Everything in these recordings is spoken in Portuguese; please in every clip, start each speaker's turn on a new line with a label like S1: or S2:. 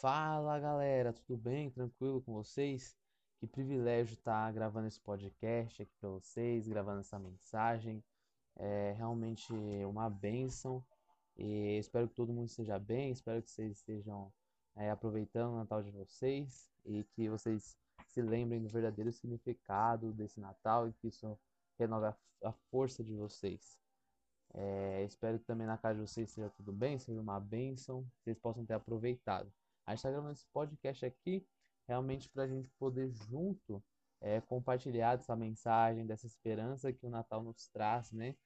S1: Fala galera, tudo bem? Tranquilo com vocês? Que privilégio estar gravando esse podcast aqui para vocês, gravando essa mensagem. É realmente uma bênção e espero que todo mundo esteja bem. Espero que vocês estejam é, aproveitando o Natal de vocês e que vocês se lembrem do verdadeiro significado desse Natal e que isso renove a, a força de vocês. É, espero que também na casa de vocês seja tudo bem, seja uma bênção, vocês possam ter aproveitado. A gente está gravando esse podcast aqui realmente para a gente poder junto é, compartilhar dessa mensagem, dessa esperança que o Natal nos traz, né?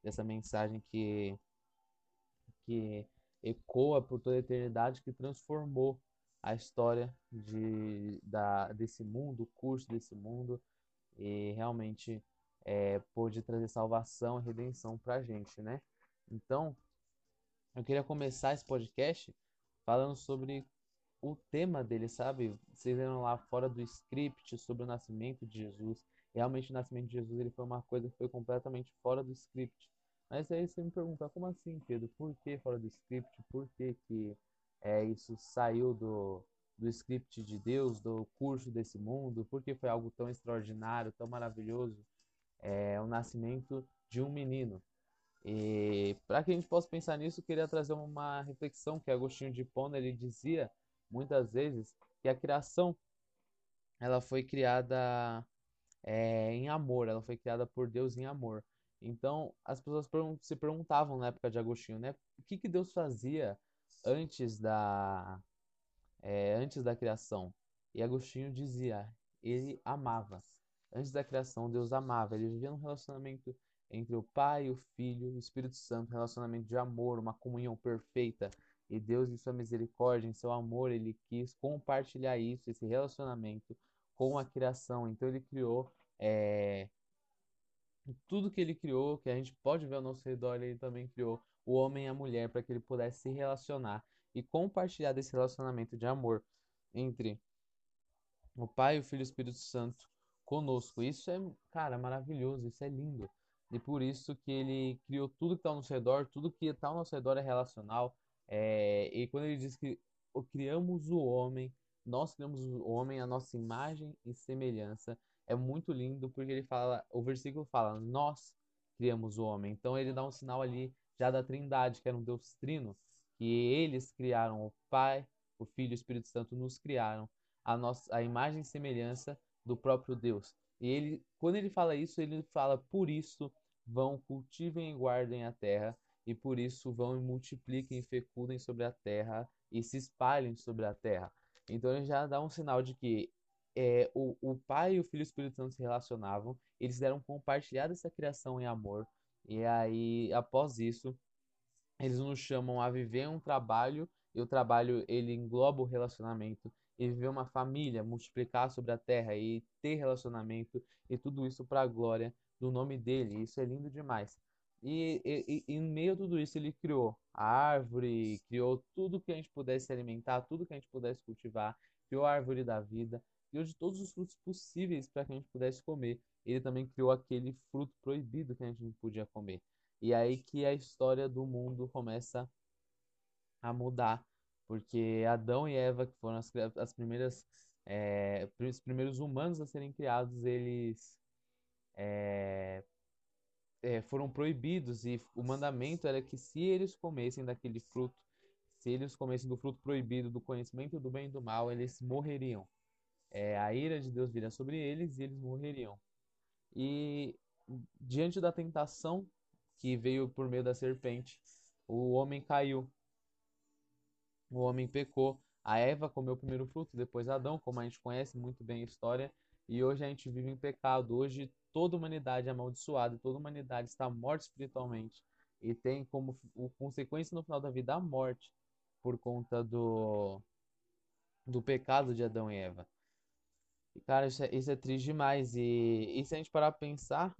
S1: Dessa mensagem que, que ecoa por toda a eternidade, que transformou a história de, da, desse mundo, o curso desse mundo, e realmente é, pôde trazer salvação e redenção para a gente, né? Então, eu queria começar esse podcast falando sobre o tema dele, sabe? Vocês viram lá fora do script sobre o nascimento de Jesus. Realmente o nascimento de Jesus ele foi uma coisa que foi completamente fora do script. Mas aí você me pergunta, como assim, Pedro? Por que fora do script? Por que, que é, isso saiu do, do script de Deus, do curso desse mundo? Por que foi algo tão extraordinário, tão maravilhoso? É, o nascimento de um menino. E para que a gente possa pensar nisso, eu queria trazer uma reflexão que Agostinho de Hipona ele dizia muitas vezes que a criação ela foi criada é, em amor, ela foi criada por Deus em amor. Então as pessoas se perguntavam na época de Agostinho, né, o que que Deus fazia antes da é, antes da criação? E Agostinho dizia, ele amava. Antes da criação, Deus amava. Ele vivia um relacionamento entre o Pai, o Filho o Espírito Santo, relacionamento de amor, uma comunhão perfeita. E Deus, em sua misericórdia, em seu amor, ele quis compartilhar isso, esse relacionamento com a criação. Então ele criou é, tudo que ele criou, que a gente pode ver ao nosso redor, ele também criou o homem e a mulher para que ele pudesse se relacionar e compartilhar desse relacionamento de amor entre o Pai, o Filho e o Espírito Santo conosco. Isso é, cara, maravilhoso, isso é lindo. E por isso que ele criou tudo que está ao nosso redor, tudo que está ao nosso redor é relacional. É, e quando ele diz que criamos o homem, nós criamos o homem a nossa imagem e semelhança, é muito lindo porque ele fala, o versículo fala, nós criamos o homem. Então ele dá um sinal ali já da Trindade, que era um Deus trino, que eles criaram o Pai, o Filho e o Espírito Santo nos criaram a nossa a imagem e semelhança do próprio Deus. E ele, quando ele fala isso, ele fala: "Por isso vão cultivem e guardem a terra e por isso vão e multipliquem e fecundem sobre a terra e se espalhem sobre a terra. Então ele já dá um sinal de que é, o, o Pai, o Filho e o Espírito Santo se relacionavam, eles deram compartilhar essa criação em amor, e aí, após isso, eles nos chamam a viver um trabalho, e o trabalho ele engloba o relacionamento, e viver uma família, multiplicar sobre a terra e ter relacionamento, e tudo isso para a glória do nome dele. Isso é lindo demais. E, e, e, em meio a tudo isso, ele criou a árvore, criou tudo que a gente pudesse alimentar, tudo que a gente pudesse cultivar, criou a árvore da vida, criou de todos os frutos possíveis para que a gente pudesse comer. Ele também criou aquele fruto proibido que a gente não podia comer. E aí que a história do mundo começa a mudar, porque Adão e Eva, que foram as, as primeiras, é, os primeiros humanos a serem criados, eles é, é, foram proibidos e o mandamento era que se eles comessem daquele fruto, se eles comessem do fruto proibido do conhecimento do bem e do mal, eles morreriam. É, a ira de Deus viria sobre eles e eles morreriam. E diante da tentação que veio por meio da serpente, o homem caiu. O homem pecou. A Eva comeu o primeiro fruto, depois Adão, como a gente conhece muito bem a história, e hoje a gente vive em pecado. Hoje toda humanidade é amaldiçoada, toda humanidade está morta espiritualmente e tem como consequência no final da vida a morte por conta do, do pecado de Adão e Eva. E, cara, isso é, isso é triste demais. E, e se a gente parar para pensar,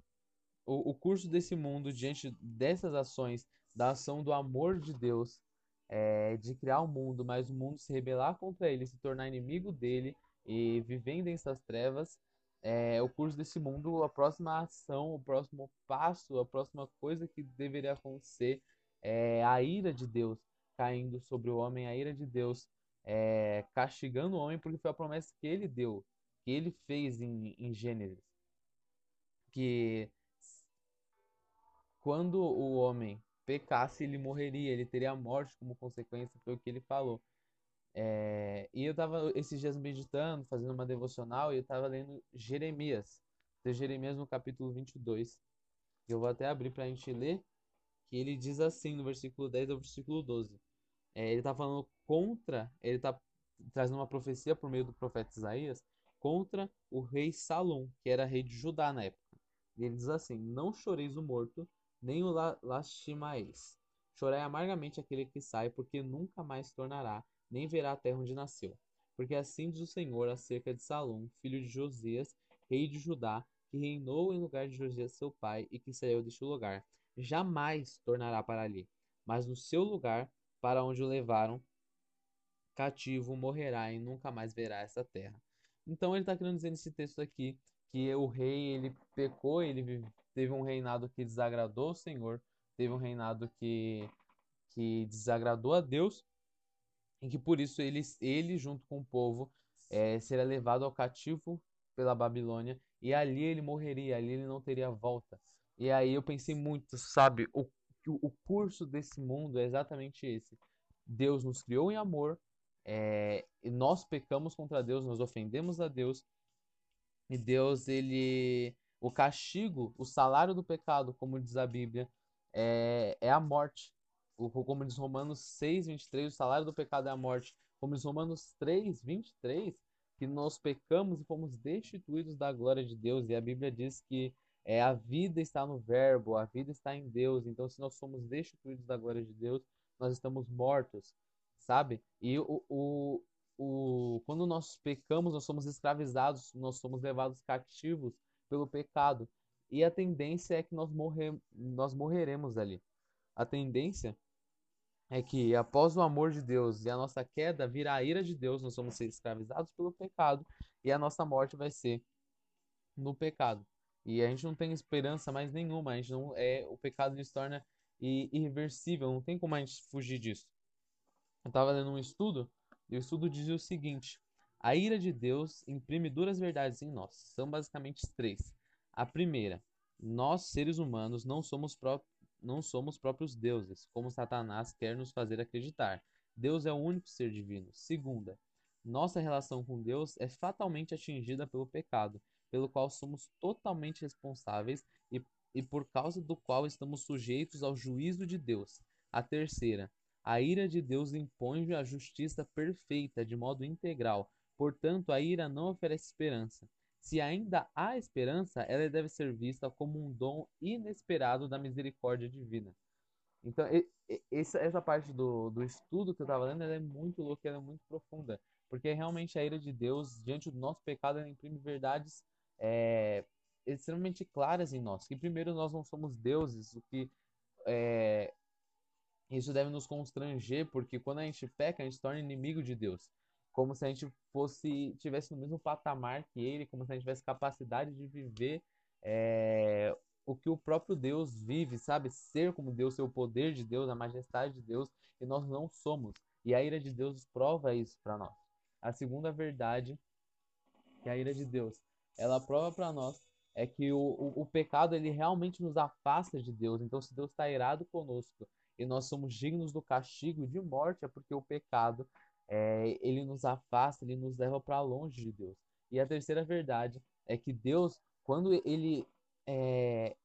S1: o, o curso desse mundo, diante dessas ações, da ação do amor de Deus, é, de criar o um mundo, mas o mundo se rebelar contra ele, se tornar inimigo dele e vivendo essas trevas, é, o curso desse mundo, a próxima ação, o próximo passo, a próxima coisa que deveria acontecer é a ira de Deus caindo sobre o homem, a ira de Deus é, castigando o homem porque foi a promessa que ele deu, que ele fez em, em Gênesis. Que quando o homem pecasse, ele morreria, ele teria a morte como consequência, foi o que ele falou. É, e eu estava esses dias meditando, fazendo uma devocional, e eu estava lendo Jeremias. Jeremias no capítulo 22. Eu vou até abrir para a gente ler, que ele diz assim no versículo 10 ao versículo 12. É, ele está falando contra, ele está trazendo uma profecia por meio do profeta Isaías contra o rei Salom, que era rei de Judá na época. E ele diz assim: Não choreis o morto, nem o lastimais. Chorai amargamente aquele que sai, porque nunca mais tornará, nem verá a terra onde nasceu. Porque assim diz o Senhor acerca de Salom, filho de Josias, rei de Judá, que reinou em lugar de Josias seu pai e que saiu deste lugar. Jamais tornará para ali, mas no seu lugar, para onde o levaram, cativo morrerá e nunca mais verá essa terra. Então ele está querendo dizer nesse texto aqui que o rei ele pecou, ele teve um reinado que desagradou o Senhor, teve um reinado que, que desagradou a Deus, e que por isso ele, ele junto com o povo, é, seria levado ao cativo pela Babilônia, e ali ele morreria, ali ele não teria volta. E aí eu pensei muito, sabe, o, o curso desse mundo é exatamente esse. Deus nos criou em amor, é, nós pecamos contra Deus, nós ofendemos a Deus, e Deus, ele. O castigo, o salário do pecado, como diz a Bíblia, é, é a morte. Como diz Romanos 6, 23, o salário do pecado é a morte. Como diz Romanos 3, 23, que nós pecamos e fomos destituídos da glória de Deus. E a Bíblia diz que é, a vida está no Verbo, a vida está em Deus. Então, se nós somos destituídos da glória de Deus, nós estamos mortos, sabe? E o, o, o, quando nós pecamos, nós somos escravizados, nós somos levados cativos pelo pecado. E a tendência é que nós, morre, nós morreremos ali. A tendência é que após o amor de Deus e a nossa queda virá a ira de Deus, nós vamos ser escravizados pelo pecado e a nossa morte vai ser no pecado. E a gente não tem esperança mais nenhuma, a gente não é o pecado se torna irreversível, não tem como a gente fugir disso. Eu estava lendo um estudo e o estudo dizia o seguinte: a ira de Deus imprime duras verdades em nós. São basicamente três. A primeira, nós seres humanos não somos, pró não somos próprios deuses, como Satanás quer nos fazer acreditar. Deus é o único ser divino. Segunda, nossa relação com Deus é fatalmente atingida pelo pecado, pelo qual somos totalmente responsáveis e, e por causa do qual estamos sujeitos ao juízo de Deus. A terceira, a ira de Deus impõe a justiça perfeita de modo integral. Portanto, a ira não oferece esperança. Se ainda há esperança, ela deve ser vista como um dom inesperado da misericórdia divina. Então, essa parte do, do estudo que eu estava lendo é muito louca, é muito profunda. Porque realmente a ira de Deus, diante do nosso pecado, ela imprime verdades é, extremamente claras em nós. Que primeiro nós não somos deuses, o que é, isso deve nos constranger, porque quando a gente peca, a gente se torna inimigo de Deus. Como se a gente fosse tivesse no mesmo patamar que ele, como se a gente tivesse capacidade de viver é, o que o próprio Deus vive, sabe? Ser como Deus, ser o poder de Deus, a majestade de Deus, e nós não somos. E a ira de Deus prova isso para nós. A segunda verdade que a ira de Deus, ela prova para nós é que o, o, o, pecado ele realmente nos afasta de Deus. Então, se Deus está irado conosco, e nós somos dignos do castigo de morte, é porque o pecado é, ele nos afasta, ele nos leva para longe de Deus. E a terceira verdade é que Deus, quando ele é,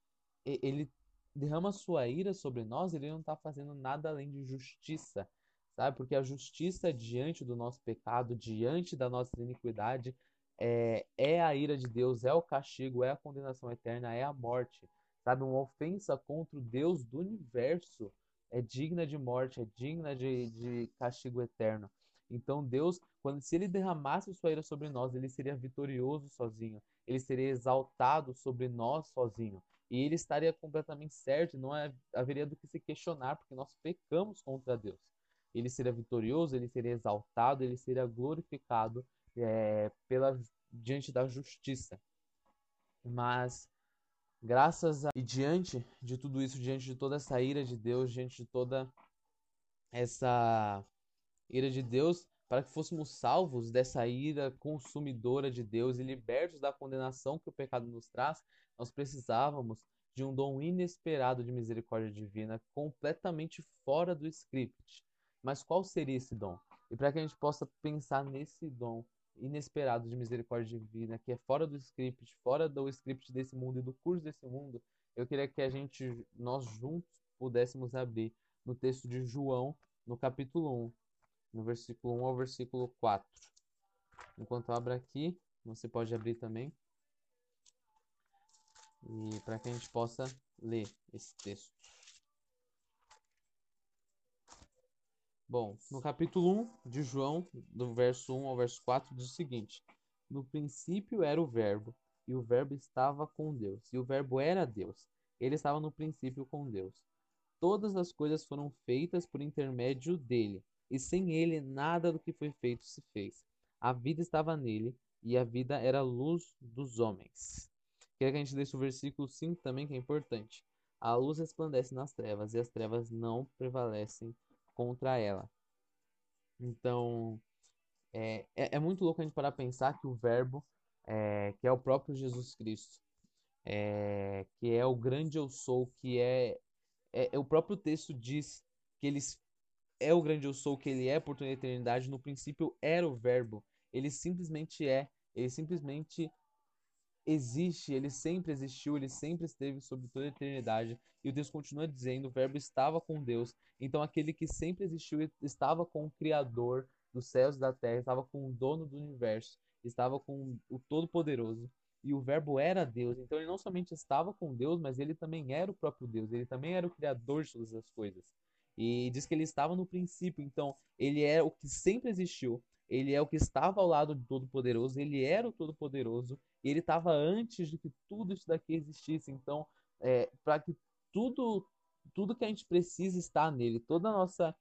S1: ele derrama sua ira sobre nós, ele não está fazendo nada além de justiça, sabe? Porque a justiça diante do nosso pecado, diante da nossa iniquidade, é, é a ira de Deus, é o castigo, é a condenação eterna, é a morte, sabe? Uma ofensa contra o Deus do universo é digna de morte, é digna de, de castigo eterno. Então Deus, quando se ele derramasse sua ira sobre nós, ele seria vitorioso sozinho, ele seria exaltado sobre nós sozinho. E ele estaria completamente certo, não é, haveria do que se questionar, porque nós pecamos contra Deus. Ele seria vitorioso, ele seria exaltado, ele seria glorificado é, pela diante da justiça. Mas Graças a... E diante de tudo isso, diante de toda essa ira de Deus, diante de toda essa ira de Deus, para que fôssemos salvos dessa ira consumidora de Deus e libertos da condenação que o pecado nos traz, nós precisávamos de um dom inesperado de misericórdia divina, completamente fora do script. Mas qual seria esse dom? E para que a gente possa pensar nesse dom inesperado de misericórdia divina, que é fora do script, fora do script desse mundo e do curso desse mundo, eu queria que a gente, nós juntos, pudéssemos abrir no texto de João, no capítulo 1, no versículo 1 ao versículo 4. Enquanto eu abro aqui, você pode abrir também. E para que a gente possa ler esse texto. Bom, no capítulo 1 de João, do verso 1 ao verso 4, diz o seguinte: No princípio era o Verbo, e o Verbo estava com Deus, e o Verbo era Deus. Ele estava no princípio com Deus. Todas as coisas foram feitas por intermédio dele, e sem ele nada do que foi feito se fez. A vida estava nele, e a vida era a luz dos homens. Queria que a gente desse o versículo 5 também, que é importante. A luz resplandece nas trevas, e as trevas não prevalecem contra ela. Então, é, é, é, muito louco a gente parar a pensar que o Verbo, é, que é o próprio Jesus Cristo, é, que é o grande eu sou, que é, é, é, o próprio texto diz que ele é o grande eu sou, que ele é por toda a eternidade, no princípio era o Verbo, ele simplesmente é, ele simplesmente existe, ele sempre existiu, ele sempre esteve sobre toda a eternidade. E o texto continua dizendo: o Verbo estava com Deus. Então, aquele que sempre existiu estava com o Criador dos céus e da terra, estava com o dono do universo, estava com o Todo-Poderoso. E o Verbo era Deus. Então, ele não somente estava com Deus, mas ele também era o próprio Deus. Ele também era o Criador de todas as coisas. E diz que ele estava no princípio. Então, ele é o que sempre existiu. Ele é o que estava ao lado do Todo-Poderoso. Ele era o Todo-Poderoso ele estava antes de que tudo isso daqui existisse. Então, é, para que tudo, tudo que a gente precisa está nele, toda a nossa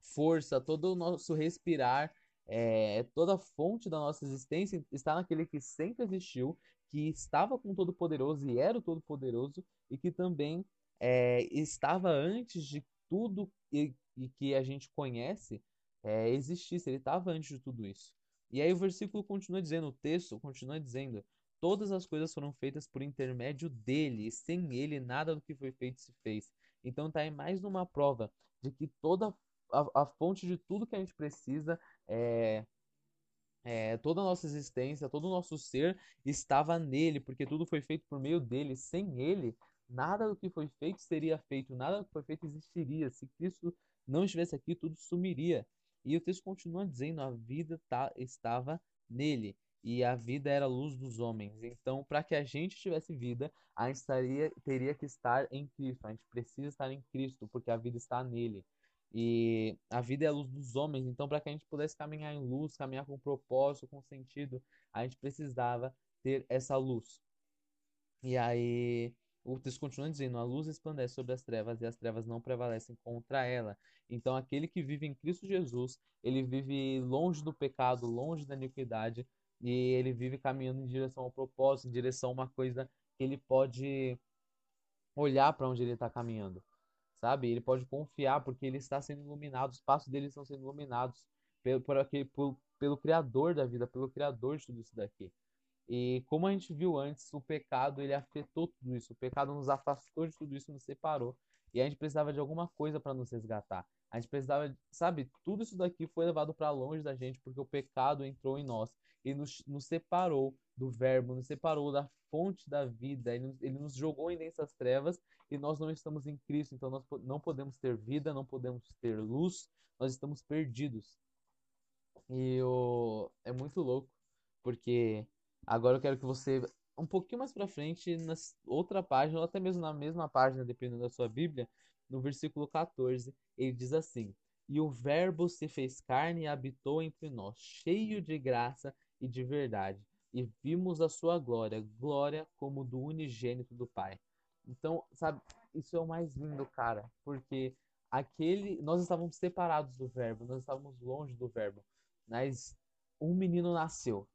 S1: força, todo o nosso respirar, é, toda a fonte da nossa existência está naquele que sempre existiu, que estava com o Todo-Poderoso e era o Todo-Poderoso e que também é, estava antes de tudo e, e que a gente conhece é, existisse. Ele estava antes de tudo isso. E aí o versículo continua dizendo, o texto continua dizendo: Todas as coisas foram feitas por intermédio dele, e sem ele nada do que foi feito se fez. Então tá aí mais uma prova de que toda a, a fonte de tudo que a gente precisa é, é, toda a nossa existência, todo o nosso ser estava nele, porque tudo foi feito por meio dele. Sem ele, nada do que foi feito seria feito, nada do que foi feito existiria. Se Cristo não estivesse aqui, tudo sumiria. E o texto continua dizendo: a vida tá, estava nele e a vida era a luz dos homens. Então, para que a gente tivesse vida, a gente estaria, teria que estar em Cristo. A gente precisa estar em Cristo, porque a vida está nele. E a vida é a luz dos homens. Então, para que a gente pudesse caminhar em luz, caminhar com propósito, com sentido, a gente precisava ter essa luz. E aí, o texto continua dizendo: a luz resplandece sobre as trevas e as trevas não prevalecem contra ela. Então, aquele que vive em Cristo Jesus, ele vive longe do pecado, longe da iniquidade, e ele vive caminhando em direção ao propósito, em direção a uma coisa que ele pode olhar para onde ele está caminhando, sabe? Ele pode confiar porque ele está sendo iluminado, os passos dele estão sendo iluminados pelo, por aquele, por, pelo Criador da vida, pelo Criador de tudo isso daqui. E como a gente viu antes, o pecado ele afetou tudo isso. O pecado nos afastou de tudo isso, nos separou. E a gente precisava de alguma coisa para nos resgatar. A gente precisava, sabe, tudo isso daqui foi levado para longe da gente porque o pecado entrou em nós e nos, nos separou do verbo, nos separou da fonte da vida. Ele, ele nos jogou em densas trevas e nós não estamos em Cristo. Então nós não podemos ter vida, não podemos ter luz, nós estamos perdidos. E o, é muito louco porque Agora eu quero que você, um pouquinho mais para frente, na outra página, ou até mesmo na mesma página, dependendo da sua Bíblia, no versículo 14, ele diz assim: E o Verbo se fez carne e habitou entre nós, cheio de graça e de verdade, e vimos a sua glória, glória como do unigênito do Pai. Então, sabe, isso é o mais lindo, cara, porque aquele nós estávamos separados do verbo, nós estávamos longe do verbo, mas um menino nasceu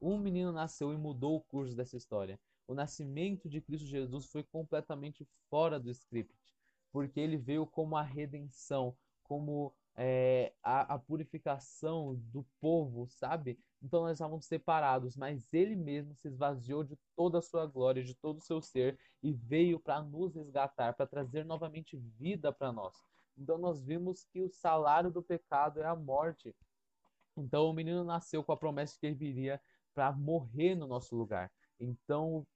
S1: um menino nasceu e mudou o curso dessa história. O nascimento de Cristo Jesus foi completamente fora do script, porque ele veio como a redenção, como é, a, a purificação do povo, sabe? Então nós estávamos separados, mas ele mesmo se esvaziou de toda a sua glória, de todo o seu ser e veio para nos resgatar, para trazer novamente vida para nós. Então nós vimos que o salário do pecado é a morte. Então o menino nasceu com a promessa de que ele viria para morrer no nosso lugar. Então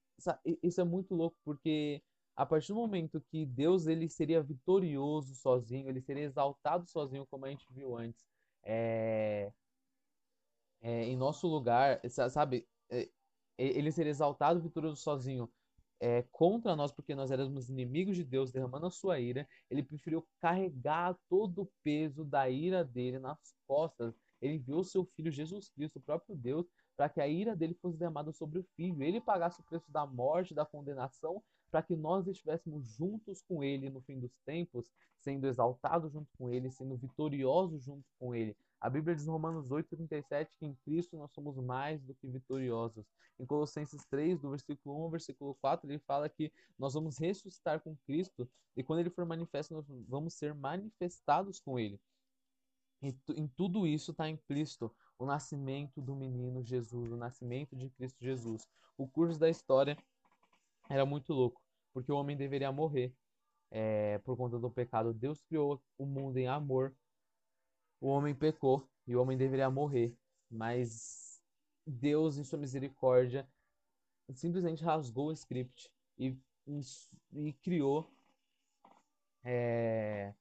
S1: isso é muito louco porque a partir do momento que Deus ele seria vitorioso sozinho, ele seria exaltado sozinho, como a gente viu antes, é, é, em nosso lugar, sabe? É, ele seria exaltado, vitorioso sozinho é, contra nós, porque nós éramos inimigos de Deus, derramando a sua ira. Ele preferiu carregar todo o peso da ira dele nas costas. Ele enviou seu filho Jesus Cristo, o próprio Deus, para que a ira dele fosse derramada sobre o filho. Ele pagasse o preço da morte, da condenação para que nós estivéssemos juntos com Ele no fim dos tempos, sendo exaltados junto com Ele, sendo vitoriosos junto com Ele. A Bíblia diz em Romanos 8,37 que em Cristo nós somos mais do que vitoriosos. Em Colossenses 3, do versículo 1 ao versículo 4, ele fala que nós vamos ressuscitar com Cristo e quando ele for manifesto, nós vamos ser manifestados com Ele. E em tudo isso está implícito o nascimento do menino Jesus, o nascimento de Cristo Jesus. O curso da história era muito louco, porque o homem deveria morrer é, por conta do pecado. Deus criou o mundo em amor, o homem pecou e o homem deveria morrer, mas Deus, em sua misericórdia, simplesmente rasgou o script e, e criou. É,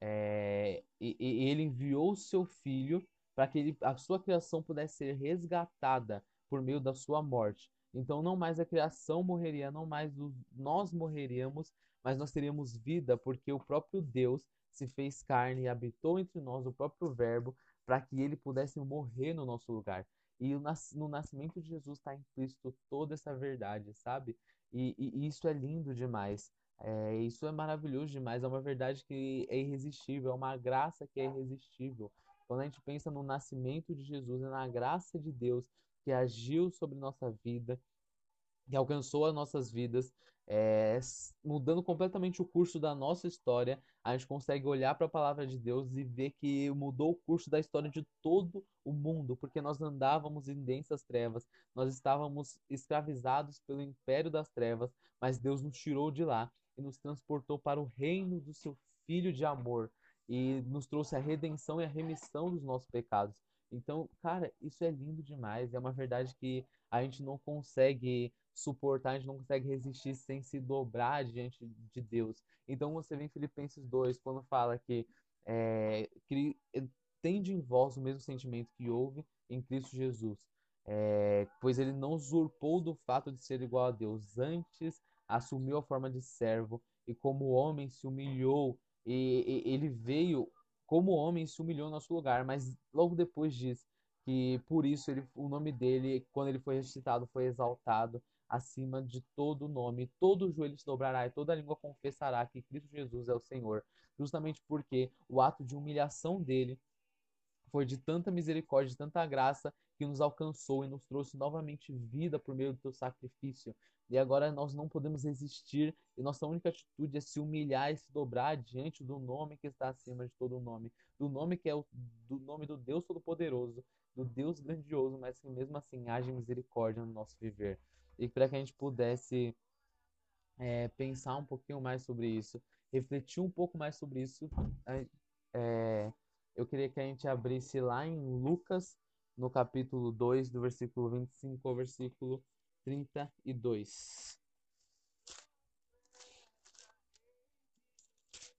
S1: é, e, e, ele enviou o seu filho para que ele, a sua criação pudesse ser resgatada por meio da sua morte. Então, não mais a criação morreria, não mais nós morreríamos, mas nós teríamos vida, porque o próprio Deus se fez carne e habitou entre nós, o próprio Verbo, para que ele pudesse morrer no nosso lugar. E no nascimento de Jesus está implícito toda essa verdade, sabe? E, e isso é lindo demais. É, isso é maravilhoso demais. É uma verdade que é irresistível, é uma graça que é irresistível. Quando a gente pensa no nascimento de Jesus e na graça de Deus, que agiu sobre nossa vida, que alcançou as nossas vidas, é, mudando completamente o curso da nossa história, a gente consegue olhar para a palavra de Deus e ver que mudou o curso da história de todo o mundo, porque nós andávamos em densas trevas, nós estávamos escravizados pelo império das trevas, mas Deus nos tirou de lá e nos transportou para o reino do seu Filho de amor e nos trouxe a redenção e a remissão dos nossos pecados. Então, cara, isso é lindo demais. É uma verdade que a gente não consegue suportar, a gente não consegue resistir sem se dobrar diante de Deus. Então, você vê em Filipenses 2, quando fala que, é, que tende em vós o mesmo sentimento que houve em Cristo Jesus. É, pois ele não usurpou do fato de ser igual a Deus, antes assumiu a forma de servo e como homem se humilhou e, e ele veio como homem se humilhou no nosso lugar, mas logo depois diz que por isso ele, o nome dele, quando ele foi ressuscitado, foi exaltado acima de todo nome. Todo joelho se dobrará e toda língua confessará que Cristo Jesus é o Senhor. Justamente porque o ato de humilhação dele foi de tanta misericórdia, de tanta graça, que nos alcançou e nos trouxe novamente vida por meio do teu sacrifício. E agora nós não podemos resistir, e nossa única atitude é se humilhar e se dobrar diante do nome que está acima de todo nome, do nome que é o do nome do Deus Todo-Poderoso, do Deus grandioso, mas que mesmo assim age misericórdia no nosso viver. E para que a gente pudesse é, pensar um pouquinho mais sobre isso, refletir um pouco mais sobre isso, é, eu queria que a gente abrisse lá em Lucas, no capítulo 2, do versículo 25 ao versículo 32.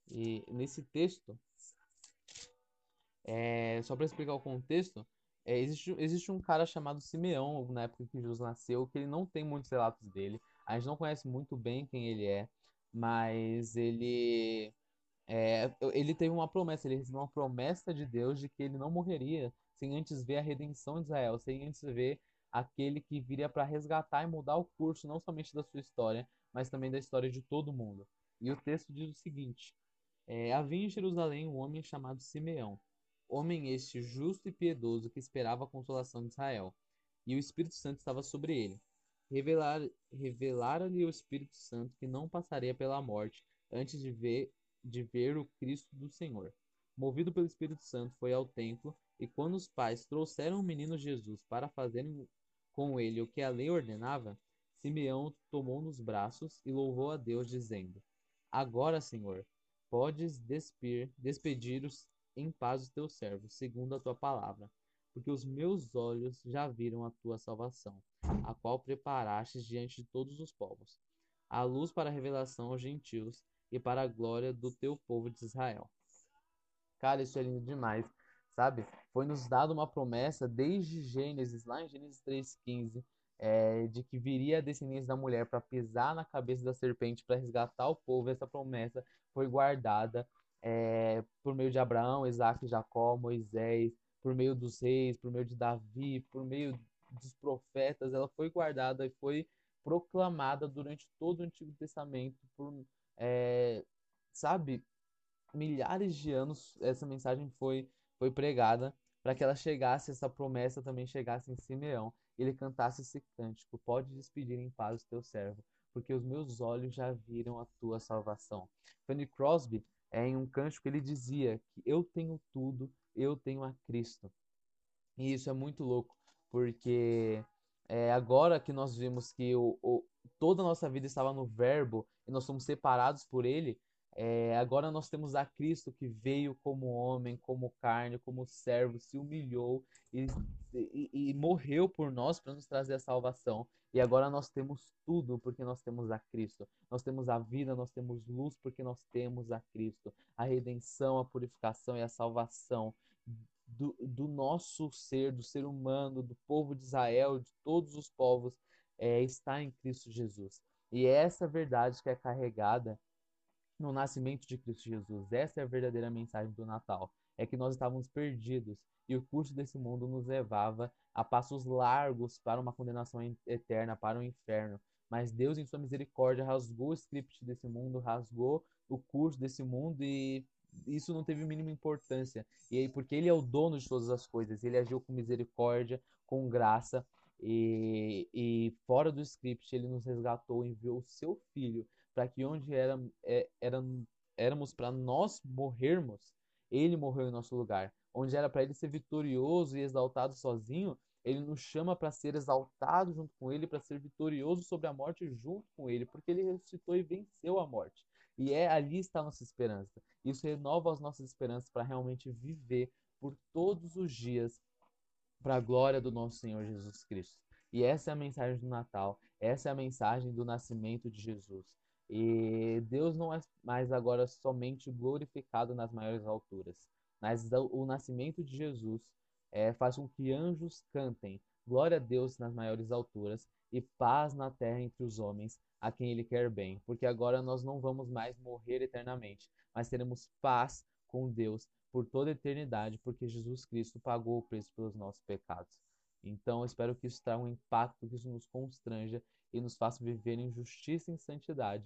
S1: E nesse texto, é, só para explicar o contexto, é, existe, existe um cara chamado Simeão, na época que Jesus nasceu, que ele não tem muitos relatos dele. A gente não conhece muito bem quem ele é, mas ele é, ele teve uma promessa, ele recebeu uma promessa de Deus de que ele não morreria sem antes ver a redenção de Israel, sem antes ver aquele que viria para resgatar e mudar o curso não somente da sua história, mas também da história de todo mundo. E o texto diz o seguinte: é, Havia em Jerusalém um homem chamado Simeão, homem este justo e piedoso que esperava a consolação de Israel, e o Espírito Santo estava sobre ele. Revelar, revelara-lhe o Espírito Santo que não passaria pela morte antes de ver, de ver o Cristo do Senhor. movido pelo Espírito Santo, foi ao templo, e quando os pais trouxeram o menino Jesus para fazerem com ele o que a lei ordenava, Simeão tomou nos braços e louvou a Deus, dizendo: Agora, Senhor, podes despir, despedir-os em paz os teus servos, segundo a tua palavra, porque os meus olhos já viram a tua salvação, a qual preparastes diante de todos os povos, a luz para a revelação aos gentios e para a glória do teu povo de Israel. Cara, isso é lindo demais, sabe? Foi nos dado uma promessa desde Gênesis, lá em Gênesis 3,15, é, de que viria a descendência da mulher para pisar na cabeça da serpente para resgatar o povo. Essa promessa foi guardada é, por meio de Abraão, Isaac, Jacó, Moisés, por meio dos reis, por meio de Davi, por meio dos profetas. Ela foi guardada e foi proclamada durante todo o Antigo Testamento por, é, sabe, milhares de anos. Essa mensagem foi foi pregada para que ela chegasse, essa promessa também chegasse em Simeão ele cantasse esse cântico: Pode despedir em paz o teu servo, porque os meus olhos já viram a tua salvação. Fanny Crosby, é, em um cântico, ele dizia que eu tenho tudo, eu tenho a Cristo. E isso é muito louco, porque é, agora que nós vimos que o, o, toda a nossa vida estava no Verbo e nós somos separados por Ele, é, agora nós temos a Cristo que veio como homem, como carne, como servo, se humilhou e, e, e morreu por nós para nos trazer a salvação. E agora nós temos tudo porque nós temos a Cristo. Nós temos a vida, nós temos luz porque nós temos a Cristo. A redenção, a purificação e a salvação do, do nosso ser, do ser humano, do povo de Israel, de todos os povos, é, está em Cristo Jesus. E é essa verdade que é carregada no nascimento de Cristo Jesus. Essa é a verdadeira mensagem do Natal. É que nós estávamos perdidos e o curso desse mundo nos levava a passos largos para uma condenação eterna, para o inferno. Mas Deus, em sua misericórdia, rasgou o script desse mundo, rasgou o curso desse mundo e isso não teve mínima importância. E aí, porque Ele é o dono de todas as coisas, Ele agiu com misericórdia, com graça e, e fora do script, Ele nos resgatou, enviou o Seu Filho para que onde era, é, era, éramos para nós morrermos, ele morreu em nosso lugar. Onde era para ele ser vitorioso e exaltado sozinho, ele nos chama para ser exaltado junto com ele, para ser vitorioso sobre a morte junto com ele, porque ele ressuscitou e venceu a morte. E é ali está a nossa esperança. Isso renova as nossas esperanças para realmente viver por todos os dias para a glória do nosso Senhor Jesus Cristo. E essa é a mensagem do Natal, essa é a mensagem do nascimento de Jesus. E Deus não é mais agora somente glorificado nas maiores alturas, mas o nascimento de Jesus é, faz com que anjos cantem glória a Deus nas maiores alturas e paz na terra entre os homens a quem Ele quer bem, porque agora nós não vamos mais morrer eternamente, mas teremos paz com Deus por toda a eternidade, porque Jesus Cristo pagou o preço pelos nossos pecados. Então, eu espero que isso traga um impacto, que isso nos constranja e nos faça viver em justiça e em santidade.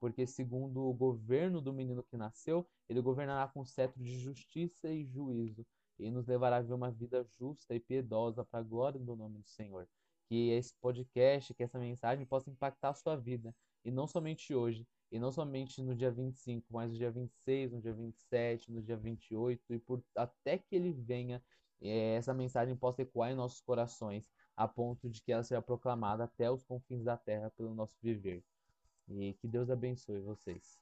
S1: Porque, segundo o governo do menino que nasceu, ele governará com cetro de justiça e juízo, e nos levará a viver uma vida justa e piedosa para a glória do nome do Senhor. Que esse podcast, que essa mensagem possa impactar a sua vida, e não somente hoje, e não somente no dia 25, mas no dia 26, no dia 27, no dia 28, e por até que ele venha, é, essa mensagem possa ecoar em nossos corações, a ponto de que ela seja proclamada até os confins da terra pelo nosso viver. E que Deus abençoe vocês.